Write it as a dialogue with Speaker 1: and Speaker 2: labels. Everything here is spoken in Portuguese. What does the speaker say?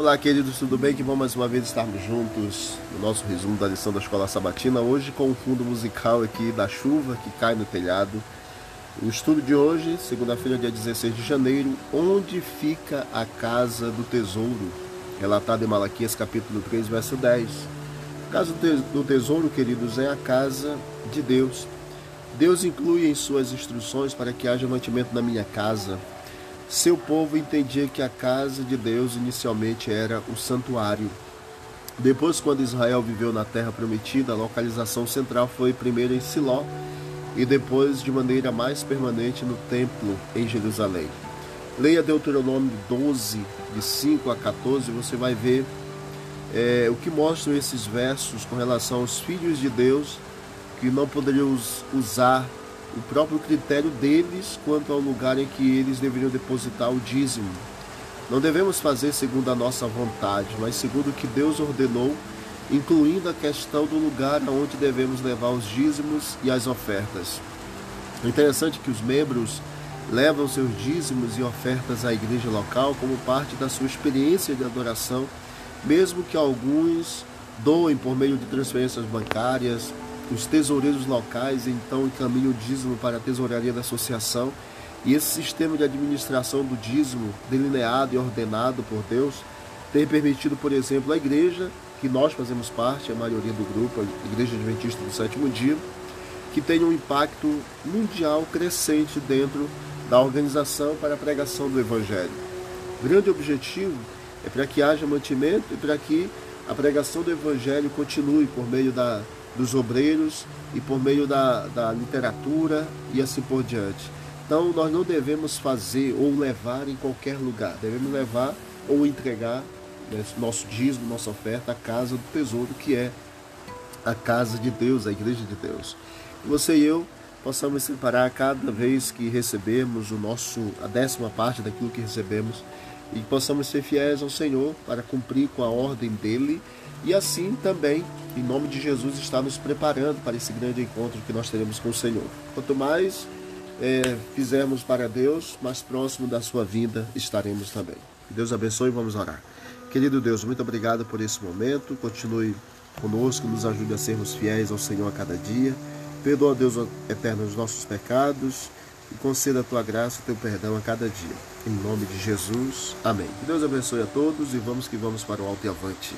Speaker 1: Olá, queridos, tudo bem? Que bom mais uma vez estarmos juntos no nosso resumo da lição da Escola Sabatina. Hoje com o fundo musical aqui da chuva que cai no telhado. O estudo de hoje, segunda-feira, dia 16 de janeiro, onde fica a casa do tesouro? Relatado em Malaquias capítulo 3, verso 10. A casa do tesouro, queridos, é a casa de Deus. Deus inclui em suas instruções para que haja mantimento na minha casa, seu povo entendia que a casa de Deus inicialmente era o santuário. Depois, quando Israel viveu na terra prometida, a localização central foi primeiro em Siló e depois de maneira mais permanente no templo em Jerusalém. Leia Deuteronômio 12, de 5 a 14, você vai ver é, o que mostram esses versos com relação aos filhos de Deus que não poderiam usar o próprio critério deles quanto ao lugar em que eles deveriam depositar o dízimo. Não devemos fazer segundo a nossa vontade, mas segundo o que Deus ordenou, incluindo a questão do lugar aonde devemos levar os dízimos e as ofertas. É interessante que os membros levam seus dízimos e ofertas à igreja local como parte da sua experiência de adoração, mesmo que alguns doem por meio de transferências bancárias, os tesoureiros locais então encaminham o dízimo para a tesouraria da associação e esse sistema de administração do dízimo, delineado e ordenado por Deus, tem permitido, por exemplo, a igreja, que nós fazemos parte, a maioria do grupo, a Igreja Adventista do Sétimo Dia, que tem um impacto mundial crescente dentro da organização para a pregação do Evangelho. O grande objetivo é para que haja mantimento e para que a pregação do Evangelho continue por meio da dos obreiros e por meio da, da literatura e assim por diante. Então, nós não devemos fazer ou levar em qualquer lugar, devemos levar ou entregar né, nosso dízimo, nossa oferta à casa do tesouro, que é a casa de Deus, a igreja de Deus. E você e eu possamos separar cada vez que recebemos o nosso a décima parte daquilo que recebemos e possamos ser fiéis ao Senhor para cumprir com a ordem dele e assim também, em nome de Jesus, está nos preparando para esse grande encontro que nós teremos com o Senhor. Quanto mais é, fizermos para Deus, mais próximo da sua vinda estaremos também. Que Deus abençoe e vamos orar. Querido Deus, muito obrigado por esse momento. Continue conosco, nos ajude a sermos fiéis ao Senhor a cada dia. Perdoa, Deus eterno, os nossos pecados e conceda a tua graça e teu perdão a cada dia. Em nome de Jesus. Amém. Que Deus abençoe a todos e vamos que vamos para o alto e avante.